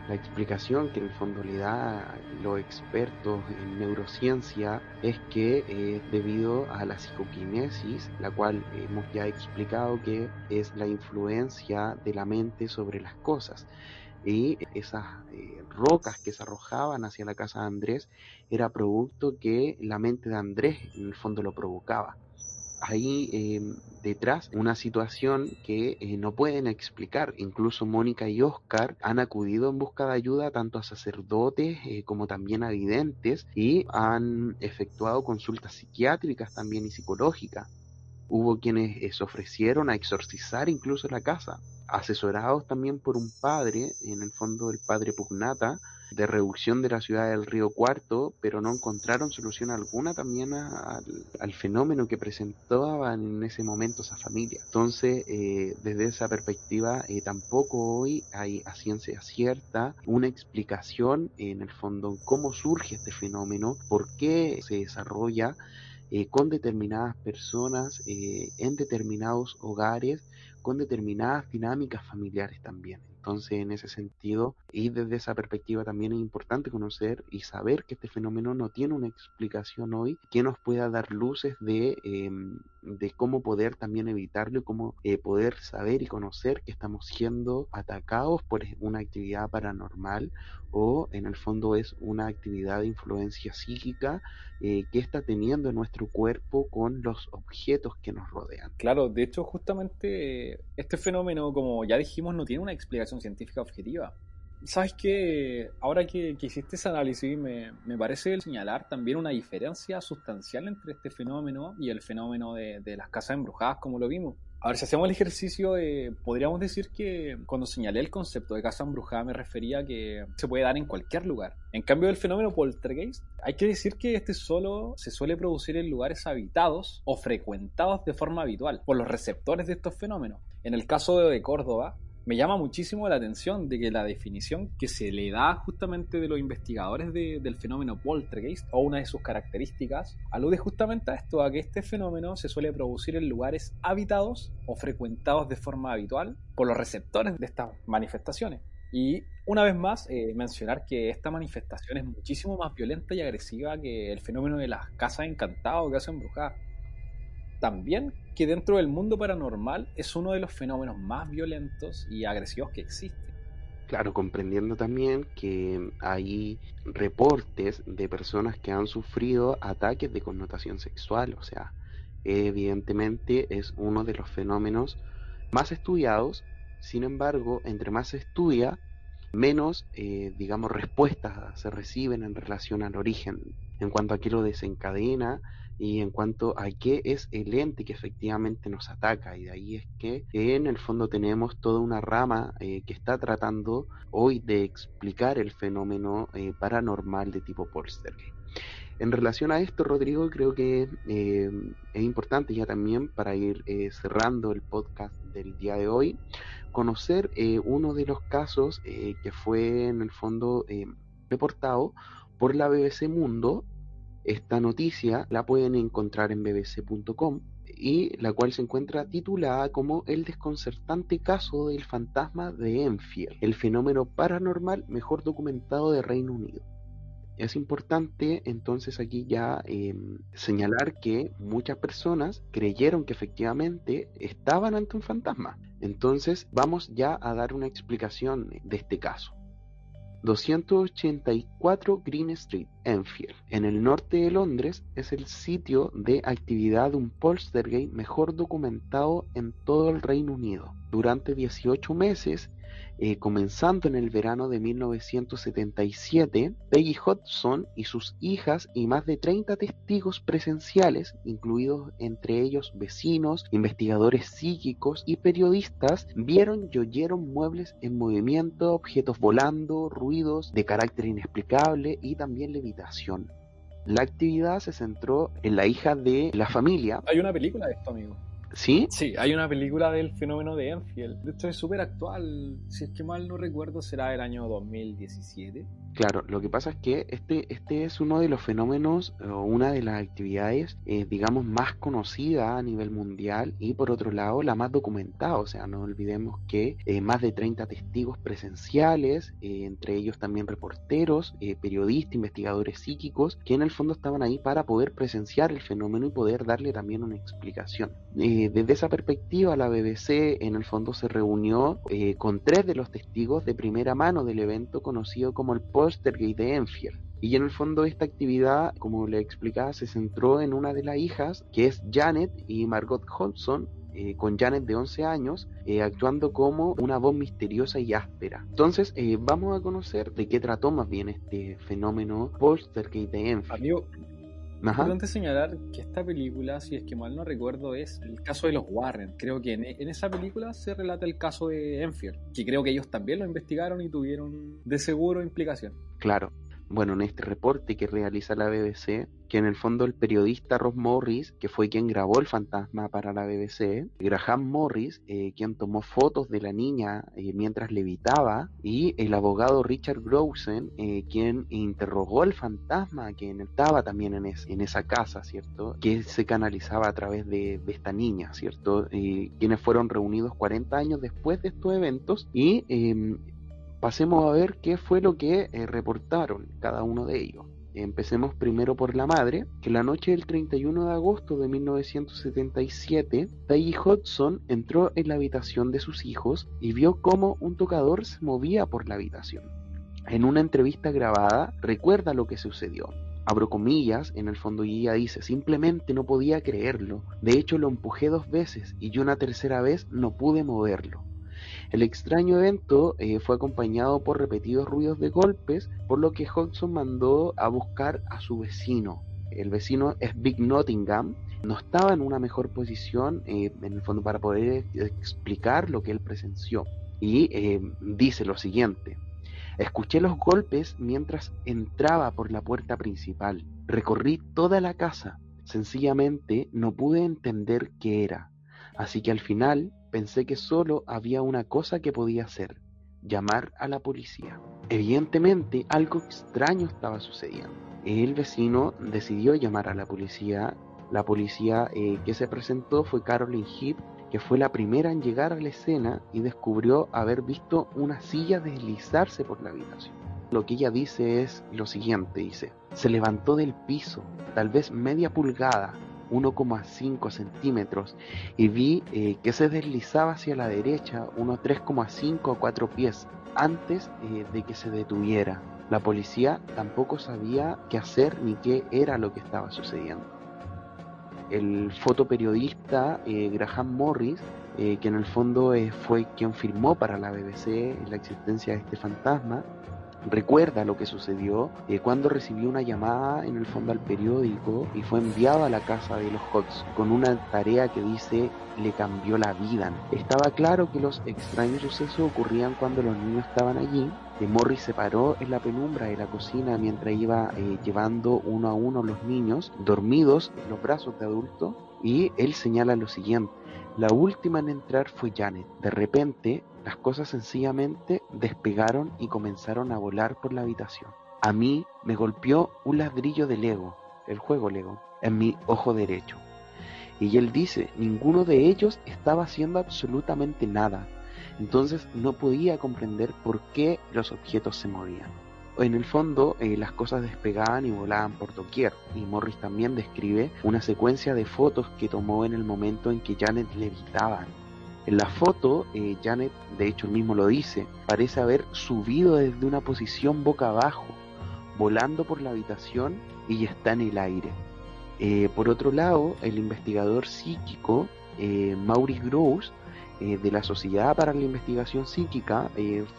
la explicación que en el fondo le da los expertos en neurociencia es que es debido a la psicoquinesis, la cual hemos ya explicado que es la influencia de la mente sobre las cosas y esas eh, rocas que se arrojaban hacia la casa de Andrés era producto que la mente de Andrés en el fondo lo provocaba. Ahí em, detrás una situación que eh, no pueden explicar. Incluso Mónica y Oscar han acudido en busca de ayuda tanto a sacerdotes eh, como también a videntes y han efectuado consultas psiquiátricas también y psicológicas. Hubo quienes se ofrecieron a exorcizar incluso la casa asesorados también por un padre, en el fondo el padre Pugnata, de reducción de la ciudad del río Cuarto, pero no encontraron solución alguna también al, fenómeno que presentaban en ese momento esa familia. Entonces, eh, desde esa perspectiva, eh, tampoco hoy hay a ciencia cierta una explicación en el fondo cómo surge este fenómeno, por qué se desarrolla eh, con determinadas personas en determinados hogares con determinadas dinámicas familiares también. Entonces, en ese sentido, y desde esa perspectiva también es importante conocer y saber que este fenómeno no tiene una explicación hoy que nos pueda dar luces de, em, de cómo poder también evitarlo y cómo eh, poder saber y conocer que estamos siendo atacados por una actividad paranormal o en el fondo es una actividad de influencia psíquica eh, que está teniendo nuestro cuerpo con los objetos que nos rodean. Claro, de hecho justamente este fenómeno, como ya dijimos, no tiene una explicación científica objetiva. ¿Sabes qué? Ahora que, hiciste ese análisis, me, me, parece señalar también una diferencia sustancial entre este fenómeno y el fenómeno de, de las casas embrujadas, como lo vimos. A ver, si hacemos el ejercicio, podríamos decir que cuando señalé el concepto de casa embrujada me refería a que se puede dar en cualquier lugar. En cambio, el fenómeno poltergeist, hay que decir que este solo se suele producir en lugares habitados o frecuentados de forma habitual por los receptores de estos fenómenos. En el caso de Córdoba, me llama muchísimo la atención de que la definición que se le da justamente de los investigadores del fenómeno poltergeist o una de sus características alude justamente a esto, a que este fenómeno se suele producir en lugares habitados o frecuentados de forma habitual por los receptores de estas manifestaciones. Y una vez más, eh, mencionar que esta manifestación es muchísimo más violenta y agresiva que el fenómeno de las casas encantadas o casas embrujadas también que dentro del mundo paranormal es uno de los fenómenos más violentos y agresivos que existe. Claro, comprendiendo también que hay reportes de personas que han sufrido ataques de connotación sexual, o sea, evidentemente es uno de los fenómenos más estudiados, sin embargo, entre más se estudia, menos, eh, digamos, respuestas se reciben en relación al origen, en cuanto a qué lo desencadena y en cuanto a qué es el ente que efectivamente nos ataca. Y de ahí es que en el fondo tenemos toda una rama eh, que está tratando hoy de explicar el fenómeno eh, paranormal de tipo poltergeist. En relación a esto, Rodrigo, creo que es importante ya también para ir cerrando el podcast del día de hoy, conocer eh, uno de los casos eh, que fue en el fondo eh, reportado por la BBC Mundo. Esta noticia la pueden encontrar en bbc.com y la cual se encuentra titulada como El desconcertante caso del fantasma de Enfield, el fenómeno paranormal mejor documentado de Reino Unido. Es importante entonces aquí ya em, señalar que muchas personas creyeron que efectivamente estaban ante un fantasma. Entonces vamos ya a dar una explicación de este caso. 284 Green Street, Enfield, en el norte de Londres, es el sitio de actividad de un poltergeist mejor documentado en todo el Reino Unido. Durante 18 meses, eh, comenzando en el verano de 1977, Peggy Hodgson y sus hijas y más de 30 testigos presenciales, incluidos entre ellos vecinos, investigadores psíquicos y periodistas, vieron y oyeron muebles en movimiento, objetos volando, ruidos de carácter inexplicable y también levitación. La actividad se centró en la hija de la familia. Hay una película de esto, amigo. ¿Sí? Sí, hay una película del fenómeno de Enfield. Esto es súper actual. Si es que mal no recuerdo, será el año 2017. Claro, lo que pasa es que este, este es uno de los fenómenos o una de las actividades, eh, digamos, más conocida a nivel mundial y por otro lado la más documentada. O sea, no olvidemos que eh, más de 30 testigos presenciales, eh, entre ellos también reporteros, periodistas, investigadores psíquicos, que en el fondo estaban ahí para poder presenciar el fenómeno y poder darle también una explicación. Desde esa perspectiva, la BBC en el fondo se reunió con tres de los testigos de primera mano del evento conocido como el Poltergeist de Enfield. Y en el fondo esta actividad, como le explicaba, se centró en una de las hijas, que es Janet y Margot Hodgson, eh, con Janet de 11 años, eh, actuando como una voz misteriosa y áspera. Entonces, eh, vamos a conocer de qué trató más bien este fenómeno Poltergeist de Enfield. Importante señalar que esta película, si es que mal no recuerdo, es el caso de los Warren. Creo que en, en, esa película se relata el caso de Enfield, que creo que ellos también lo investigaron y tuvieron de seguro implicación. Claro, bueno, en este reporte que realiza la BBC, que en el fondo el periodista Ross Morris, que fue quien grabó el fantasma para la BBC, Graham Morris, eh, quien tomó fotos de la niña eh, mientras levitaba, y el abogado Richard Growsen, eh, quien interrogó al fantasma, quien estaba también en, esa casa, ¿cierto? Que se canalizaba a través de, de esta niña, ¿cierto? quienes fueron reunidos 40 años después de estos eventos y em, pasemos a ver qué fue lo que eh, reportaron cada uno de ellos. Empecemos primero por la madre, que la noche del 31 de agosto de 1977, Peggy Hudson entró en la habitación de sus hijos y vio cómo un tocador se movía por la habitación. En una entrevista grabada, recuerda lo que sucedió. Abro comillas, en el fondo y dice, simplemente no podía creerlo. De hecho lo empujé dos veces y yo una tercera vez no pude moverlo. El extraño evento eh, fue acompañado por repetidos ruidos de golpes, por lo que Hodgson mandó a buscar a su vecino. El vecino es Big Nottingham, no estaba en una mejor posición eh, en el fondo para poder explicar lo que él presenció. Y eh, dice lo siguiente, escuché los golpes mientras entraba por la puerta principal, recorrí toda la casa, sencillamente no pude entender qué era, así que al final pensé que solo había una cosa que podía hacer, llamar a la policía. Evidentemente algo extraño estaba sucediendo. El vecino decidió llamar a la policía. La policía eh, que se presentó fue Carolyn Heap, que fue la primera en llegar a la escena y descubrió haber visto una silla deslizarse por la habitación. Lo que ella dice es lo siguiente, dice, se levantó del piso, tal vez media pulgada, 1,5 centímetros y vi eh, que se deslizaba hacia la derecha unos 3,5 a 4 pies antes eh, de que se detuviera. La policía tampoco sabía qué hacer ni qué era lo que estaba sucediendo. El fotoperiodista eh, Graham Morris, que en el fondo fue quien firmó para la BBC la existencia de este fantasma, recuerda lo que sucedió eh, cuando recibió una llamada en el fondo al periódico y fue enviado a la casa de los Hawks con una tarea que dice le cambió la vida. Estaba claro que los extraños sucesos ocurrían cuando los niños estaban allí. Y Morris se paró en la penumbra de la cocina mientras iba eh, llevando uno a uno los niños dormidos en los brazos de adulto y él señala lo siguiente. La última en entrar fue Janet. De repente las cosas sencillamente despegaron y comenzaron a volar por la habitación. A mí me golpeó un ladrillo de Lego, el juego Lego, en mi ojo derecho. Y él dice, ninguno de ellos estaba haciendo absolutamente nada. Entonces no podía comprender por qué los objetos se movían. En el fondo, eh, las cosas despegaban y volaban por doquier, y Morris también describe una secuencia de fotos que tomó en el momento en que Janet levitaba en la foto, eh, Janet, de hecho él mismo lo dice, parece haber subido desde una posición boca abajo, volando por la habitación y está en el aire. Eh, por otro lado, el investigador psíquico eh, Maurice Gross, de la Sociedad para la Investigación Psíquica,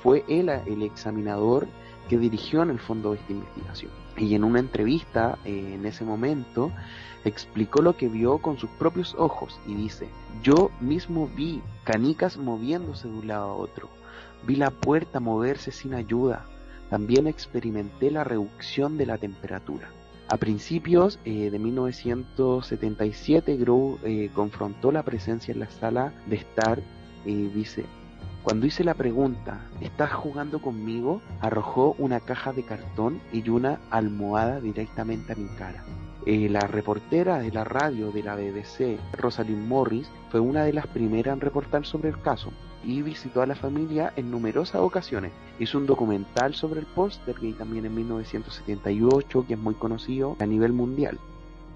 fue él el examinador que dirigió en el fondo esta investigación. Y en una entrevista en ese momento, explicó lo que vio con sus propios ojos y dice, yo mismo vi canicas moviéndose de un lado a otro, vi la puerta moverse sin ayuda, también experimenté la reducción de la temperatura. A principios eh, de 1977, Grow eh, confrontó la presencia en la sala de estar y dice, cuando hice la pregunta, ¿estás jugando conmigo? arrojó una caja de cartón y una almohada directamente a mi cara. Eh, la reportera de la radio de la BBC, Rosalind Morris, fue una de las primeras en reportar sobre el caso y visitó a la familia en numerosas ocasiones. Hizo un documental sobre el que también en 1978, que es muy conocido a nivel mundial.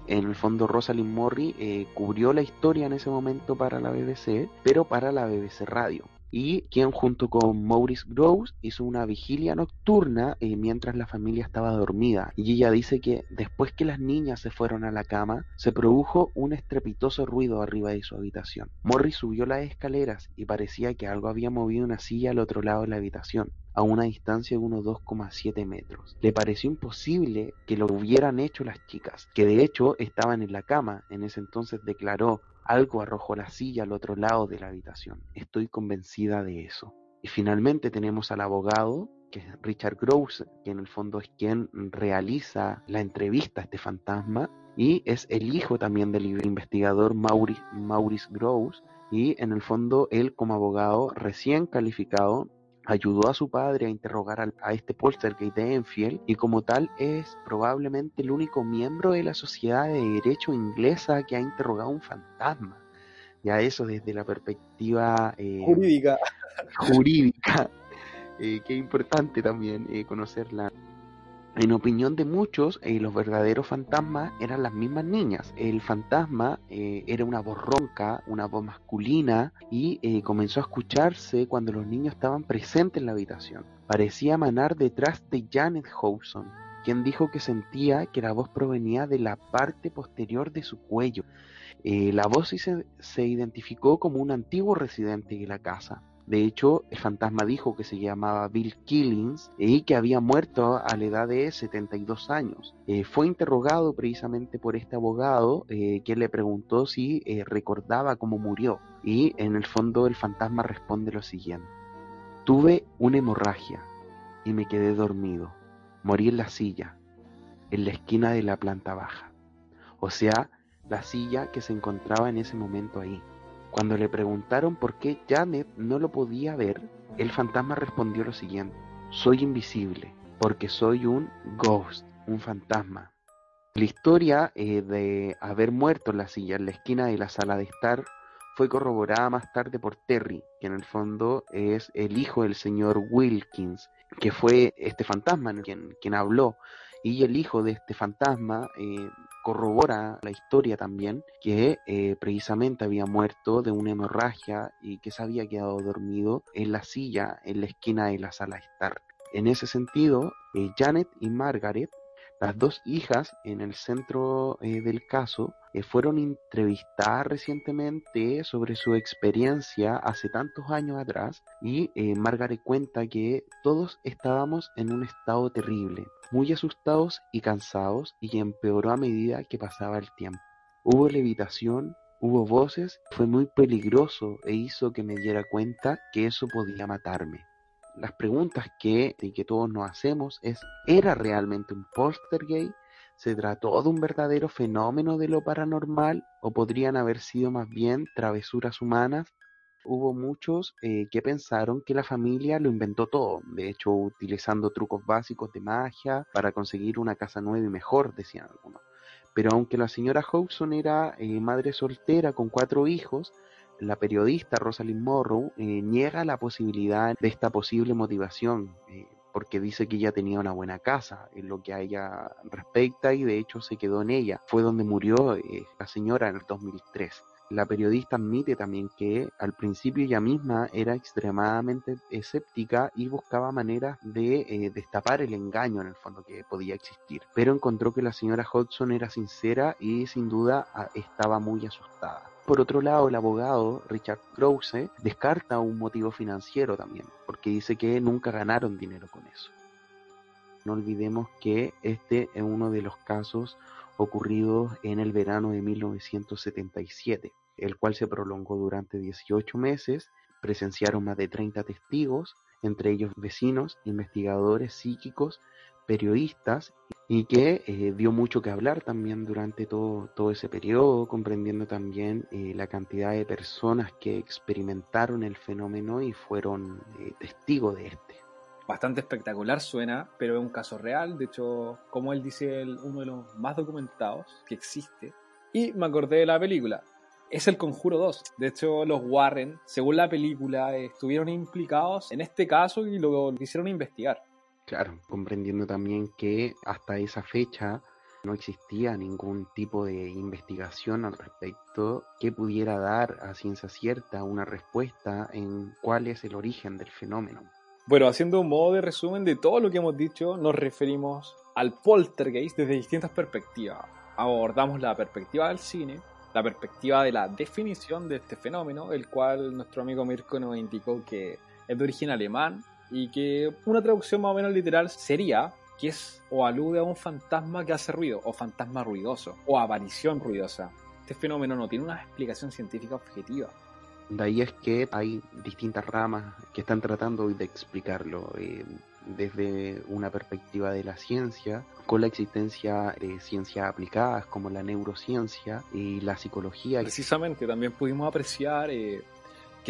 En el fondo Rosalind Morris eh, cubrió la historia en ese momento para la BBC, pero para la BBC Radio y quien junto con Maurice Groves hizo una vigilia nocturna eh, mientras la familia estaba dormida. Y ella dice que después que las niñas se fueron a la cama, se produjo un estrepitoso ruido arriba de su habitación. Morris subió las escaleras y parecía que algo había movido una silla al otro lado de la habitación a una distancia de unos 2,7 metros. Le pareció imposible que lo hubieran hecho las chicas, que de hecho estaban en la cama. En ese entonces declaró, algo arrojó la silla al otro lado de la habitación. Estoy convencida de eso. Y finalmente tenemos al abogado, que es Richard Gross, que en el fondo es quien realiza la entrevista a este fantasma, y es el hijo también del investigador Maurice, Maurice Gross, y en el fondo él como abogado recién calificado ayudó a su padre a interrogar a, este poltergeist de Enfield y como tal es probablemente el único miembro de la sociedad de derecho inglesa que ha interrogado a un fantasma. Ya eso desde la perspectiva eh, jurídica. Jurídica. *laughs* Eh, que importante también eh, conocerla. En opinión de muchos, eh, los verdaderos fantasmas eran las mismas niñas. El fantasma eh, era una voz ronca, una voz masculina, y eh, comenzó a escucharse cuando los niños estaban presentes en la habitación. Parecía emanar detrás de Janet Hobson, quien dijo que sentía que la voz provenía de la parte posterior de su cuello. la voz se identificó como un antiguo residente de la casa. De hecho, el fantasma dijo que se llamaba Bill Killings y que había muerto a la edad de 72 años. Eh, fue interrogado precisamente por este abogado eh, que le preguntó si eh, recordaba cómo murió. Y en el fondo el fantasma responde lo siguiente. Tuve una hemorragia y me quedé dormido. Morí en la silla, en la esquina de la planta baja. O sea, la silla que se encontraba en ese momento ahí. Cuando le preguntaron por qué Janet no lo podía ver, el fantasma respondió lo siguiente, soy invisible porque soy un ghost, un fantasma. La historia eh, de haber muerto en la silla en la esquina de la sala de estar fue corroborada más tarde por Terry, que en el fondo es el hijo del señor Wilkins, que fue este fantasma quien, quien habló Y el hijo de este fantasma eh, corrobora la historia también, que eh, precisamente había muerto de una hemorragia y que se había quedado dormido en la silla en la esquina de la sala Stark. En ese sentido, eh, Janet y Margaret, las dos hijas en el centro eh, del caso, fueron entrevistadas recientemente sobre su experiencia hace tantos años atrás y Margaret cuenta que todos estábamos en un estado terrible, muy asustados y cansados, y empeoró a medida que pasaba el tiempo. Hubo levitación, hubo voces, fue muy peligroso e hizo que me diera cuenta que eso podía matarme. Las preguntas que, que todos nos hacemos es, ¿era realmente un gay? ¿Se trató de un verdadero fenómeno de lo paranormal o podrían haber sido más bien travesuras humanas hubo muchos eh, que pensaron que la familia lo inventó todo, de hecho utilizando trucos básicos de magia para conseguir una casa nueva y mejor, decían algunos. Pero aunque la señora Hodgson era eh, madre soltera con cuatro hijos, la periodista Rosalind Morrow eh, niega la posibilidad de esta posible motivación, porque dice que ella tenía una buena casa en lo que a ella respecta y de hecho se quedó en ella. Fue donde murió la señora en el 2003. La periodista admite también que al principio ella misma era extremadamente escéptica y buscaba maneras de eh, destapar el engaño en el fondo que podía existir, pero encontró que la señora Hodgson era sincera y sin duda ah, estaba muy asustada. Por otro lado, el abogado Richard Krause descarta un motivo financiero también, porque dice que nunca ganaron dinero con eso. No olvidemos que este es uno de los casos ocurridos en el verano de 1977 el cual se prolongó durante 18 meses. Presenciaron más de 30 testigos, entre ellos vecinos, investigadores psíquicos, periodistas, y que eh, dio mucho que hablar también durante todo, todo ese periodo, comprendiendo también eh, la cantidad de personas que experimentaron el fenómeno y fueron eh, testigos de este. Bastante espectacular suena, pero es un caso real. De hecho, como él dice, uno de los más documentados que existe. Y me acordé de la película es el Conjuro 2. De hecho, los Warren, según la película, estuvieron implicados en este caso y lo quisieron investigar. Claro, comprendiendo también que hasta esa fecha no existía ningún tipo de investigación al respecto que pudiera dar a ciencia cierta una respuesta en cuál es el origen del fenómeno. Bueno, haciendo un modo de resumen de todo lo que hemos dicho, nos referimos al poltergeist desde distintas perspectivas. Abordamos la perspectiva del cine, la perspectiva de la definición de este fenómeno, el cual nuestro amigo Mirko nos indicó que es de origen alemán y que una traducción más o menos literal sería que es o alude a un fantasma que hace ruido, o fantasma ruidoso, o aparición ruidosa. Este fenómeno no tiene una explicación científica objetiva. De ahí es que hay distintas ramas que están tratando de explicarlo. Eh, desde una perspectiva de la ciencia, con la existencia de ciencias aplicadas como la neurociencia y la psicología. Precisamente, también pudimos apreciar eh,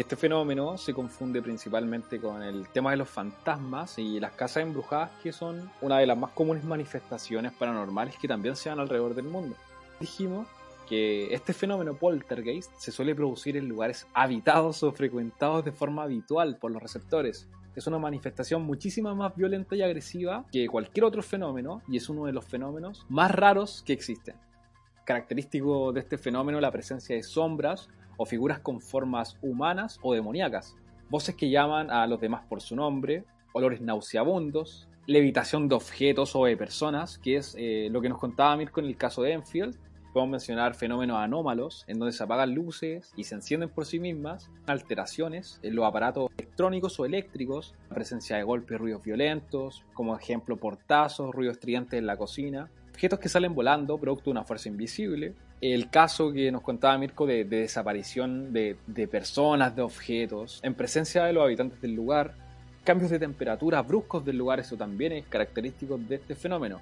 este fenómeno se confunde principalmente con el tema de los fantasmas y las casas embrujadas, que son una de las más comunes manifestaciones paranormales que también se dan alrededor del mundo. Dijimos que este fenómeno poltergeist se suele producir en lugares habitados o frecuentados de forma habitual por los receptores, es una manifestación muchísimo más violenta y agresiva que cualquier otro fenómeno y es uno de los fenómenos más raros que existen. Característico de este fenómeno la presencia de sombras o figuras con formas humanas o demoníacas, voces que llaman a los demás por su nombre, olores nauseabundos, levitación de objetos o de personas, que es eh, lo que nos contaba Mirko en el caso de Enfield, Podemos mencionar fenómenos anómalos en donde se apagan luces y se encienden por sí mismas, alteraciones en los aparatos electrónicos o eléctricos, presencia de golpes, ruidos violentos, como ejemplo portazos, ruidos estridentes en la cocina, objetos que salen volando producto de una fuerza invisible, el caso que nos contaba Mirko de, desaparición de, personas, de objetos, en presencia de los habitantes del lugar, cambios de temperatura bruscos del lugar, eso también es característico de este fenómeno.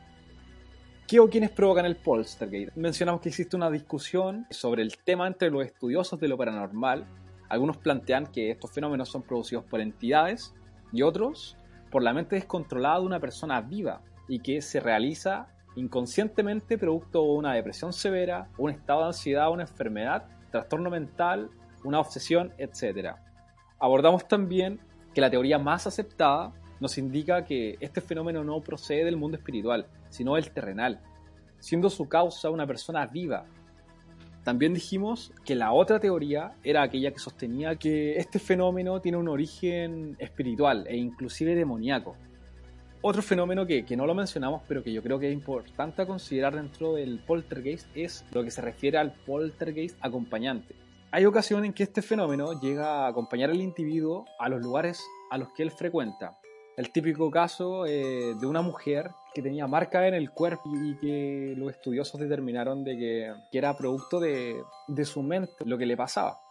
¿Qué o quiénes provocan el poltergeist? Mencionamos que existe una discusión sobre el tema entre los estudiosos de lo paranormal. Algunos plantean que estos fenómenos son producidos por entidades y otros por la mente descontrolada de una persona viva y que se realiza inconscientemente producto de una depresión severa, un estado de ansiedad, una enfermedad, trastorno mental, una obsesión, etc. Abordamos también que la teoría más aceptada nos indica que este fenómeno no procede del mundo espiritual, sino del terrenal, siendo su causa una persona viva. También dijimos que la otra teoría era aquella que sostenía que este fenómeno tiene un origen espiritual e inclusive demoníaco. Otro fenómeno que, no lo mencionamos, pero que yo creo que es importante considerar dentro del poltergeist es lo que se refiere al poltergeist acompañante. Hay ocasiones en que este fenómeno llega a acompañar al individuo a los lugares a los que él frecuenta. El típico caso eh, de una mujer que tenía marca en el cuerpo y que los estudiosos determinaron de que, era producto de su mente lo que le pasaba.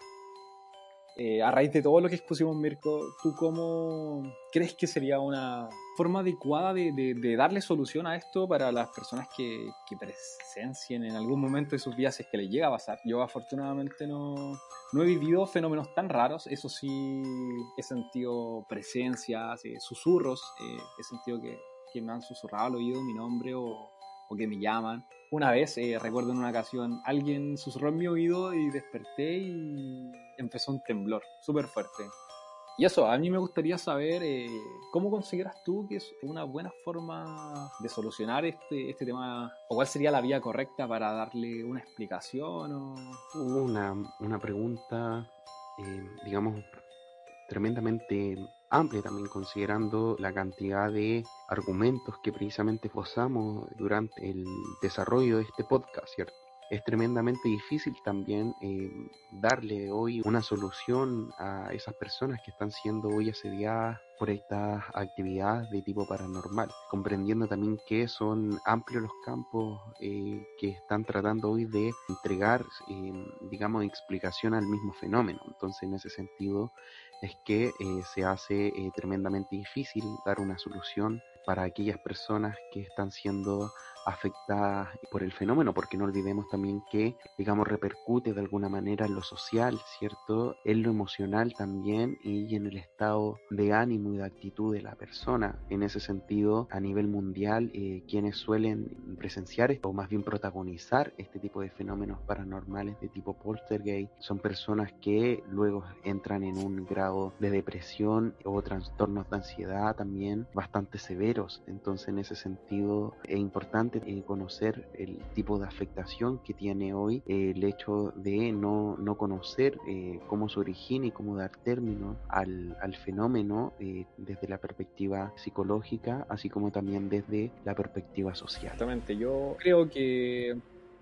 Eh, a raíz de todo lo que expusimos, Mirko, ¿tú cómo crees que sería una forma adecuada de, de, darle solución a esto para las personas que, que, presencien en algún momento de sus vidas si es que les llega a pasar? Yo afortunadamente no, no he vivido fenómenos tan raros, eso sí he sentido presencias, eh, susurros, eh, he sentido que, que, me han susurrado al oído mi nombre o, o que me llaman. Una vez, eh, recuerdo en una ocasión, alguien susurró en mi oído y desperté y empezó un temblor súper fuerte. Y eso, a mí me gustaría saber eh, cómo consideras tú que es una buena forma de solucionar este, este tema, o cuál sería la vía correcta para darle una explicación. O... Una, una pregunta, eh, digamos, tremendamente amplia también considerando la cantidad de argumentos que precisamente posamos durante el desarrollo de este podcast, ¿cierto? Es tremendamente difícil también eh, darle hoy una solución a esas personas que están siendo hoy asediadas por estas actividades de tipo paranormal, comprendiendo también que son amplios los campos eh, que están tratando hoy de entregar, eh, digamos, explicación al mismo fenómeno. Entonces, en ese sentido, es que se hace tremendamente difícil dar una solución para aquellas personas que están siendo afectadas por el fenómeno, porque no olvidemos también que, digamos, repercute de alguna manera en lo social, ¿cierto? En lo emocional también y en el estado de ánimo y de actitud de la persona. En ese sentido, a nivel mundial, eh, quienes suelen presenciar o más bien protagonizar este tipo de fenómenos paranormales de tipo poltergeist son personas que luego entran en un grado de depresión o trastornos de ansiedad también bastante Entonces, en ese sentido, es importante eh, conocer el tipo de afectación que tiene hoy eh, el hecho de no, no conocer eh, cómo se origina y cómo dar término al, al fenómeno desde la perspectiva psicológica, así como también desde la perspectiva social. Exactamente, yo creo que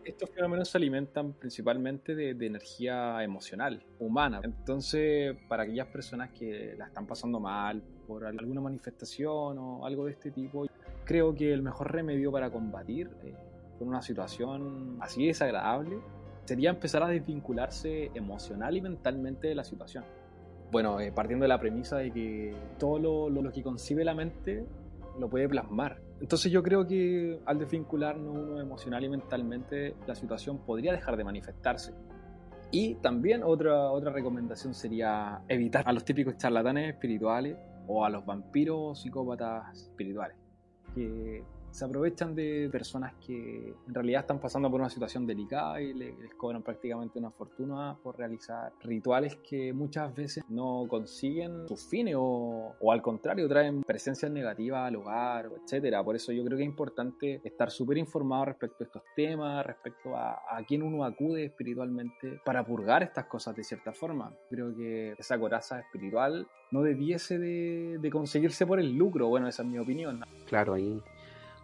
estos fenómenos se alimentan principalmente de, de, energía emocional, humana. Entonces, para aquellas personas que la están pasando mal por alguna manifestación o algo de este tipo, creo que el mejor remedio para combatir eh, con una situación así desagradable sería empezar a desvincularse emocional y mentalmente de la situación. Bueno, eh, partiendo de la premisa de que todo lo, lo, que concibe la mente lo puede plasmar. Entonces yo creo que al desvincularnos uno emocional y mentalmente, la situación podría dejar de manifestarse. Y también otra, otra recomendación sería evitar a los típicos charlatanes espirituales o a los vampiros psicópatas espirituales se aprovechan de personas que en realidad están pasando por una situación delicada y les, cobran prácticamente una fortuna por realizar rituales que muchas veces no consiguen sus fines o, o al contrario traen presencias negativas al hogar, etcétera. Por eso yo creo que es importante estar súper informado respecto a estos temas, respecto a, a quién uno acude espiritualmente para purgar estas cosas de cierta forma. Creo que esa coraza espiritual no debiese de, de conseguirse por el lucro, bueno, esa es mi opinión. Claro, ahí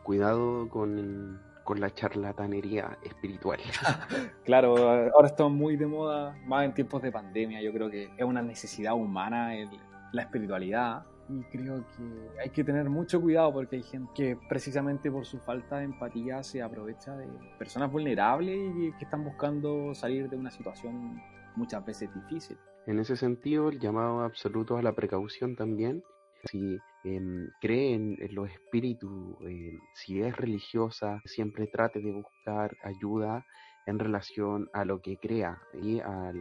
cuidado con, con la charlatanería espiritual. *laughs* claro, ahora estamos muy de moda, más en tiempos de pandemia. Yo creo que es una necesidad humana el, la espiritualidad. Y creo que hay que tener mucho cuidado porque hay gente que precisamente por su falta de empatía se aprovecha de personas vulnerables y que están buscando salir de una situación muchas veces difícil. En ese sentido, el llamado absoluto a la precaución también si eh, cree en, los espíritus, eh, si es religiosa, siempre trate de buscar ayuda en relación a lo que crea y a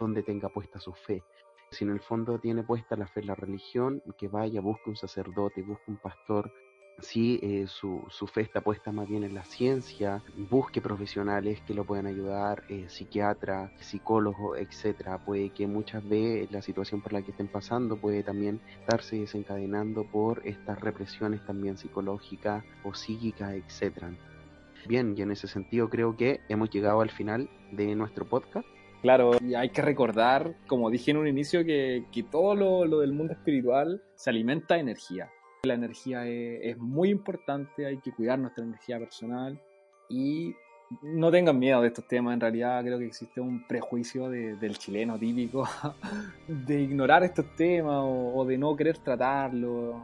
donde tenga puesta su fe. Si en el fondo tiene puesta la fe en la religión, que vaya, busque un sacerdote, busque un pastor si eh, su, su, fe está puesta más bien en la ciencia, busque profesionales que lo puedan ayudar, eh, psiquiatra, psicólogo, etcétera. Puede que muchas veces la situación por la que estén pasando puede también estarse desencadenando por estas represiones también psicológicas o psíquicas, etcétera. Bien, y en ese sentido creo que hemos llegado al final de nuestro podcast. Claro, y hay que recordar, como dije en un inicio, que, que todo lo, lo, del mundo espiritual se alimenta de energía. La energía es, muy importante, hay que cuidar nuestra energía personal y no tengan miedo de estos temas. En realidad creo que existe un prejuicio del chileno típico *laughs* de ignorar estos temas o, de no querer tratarlos.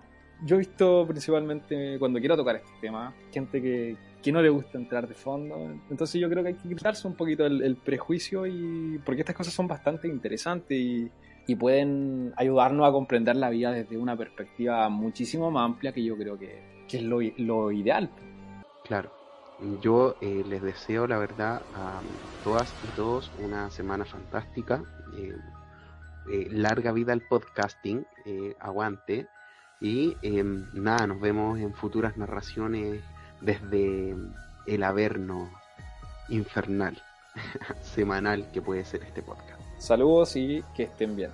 Yo he visto principalmente cuando quiero tocar estos temas, gente que, que no le gusta entrar de fondo. Entonces yo creo que hay que quitarse un poquito el, el prejuicio y porque estas cosas son bastante interesantes y y pueden ayudarnos a comprender la vida desde una perspectiva muchísimo más amplia que yo creo que, que es lo, lo, ideal. Claro, yo eh, les deseo la verdad a todas y todos una semana fantástica, eh, eh, larga vida al podcasting, aguante y em, nada, nos vemos en futuras narraciones desde el averno infernal *laughs* semanal que puede ser este podcast. Saludos y que estén bien.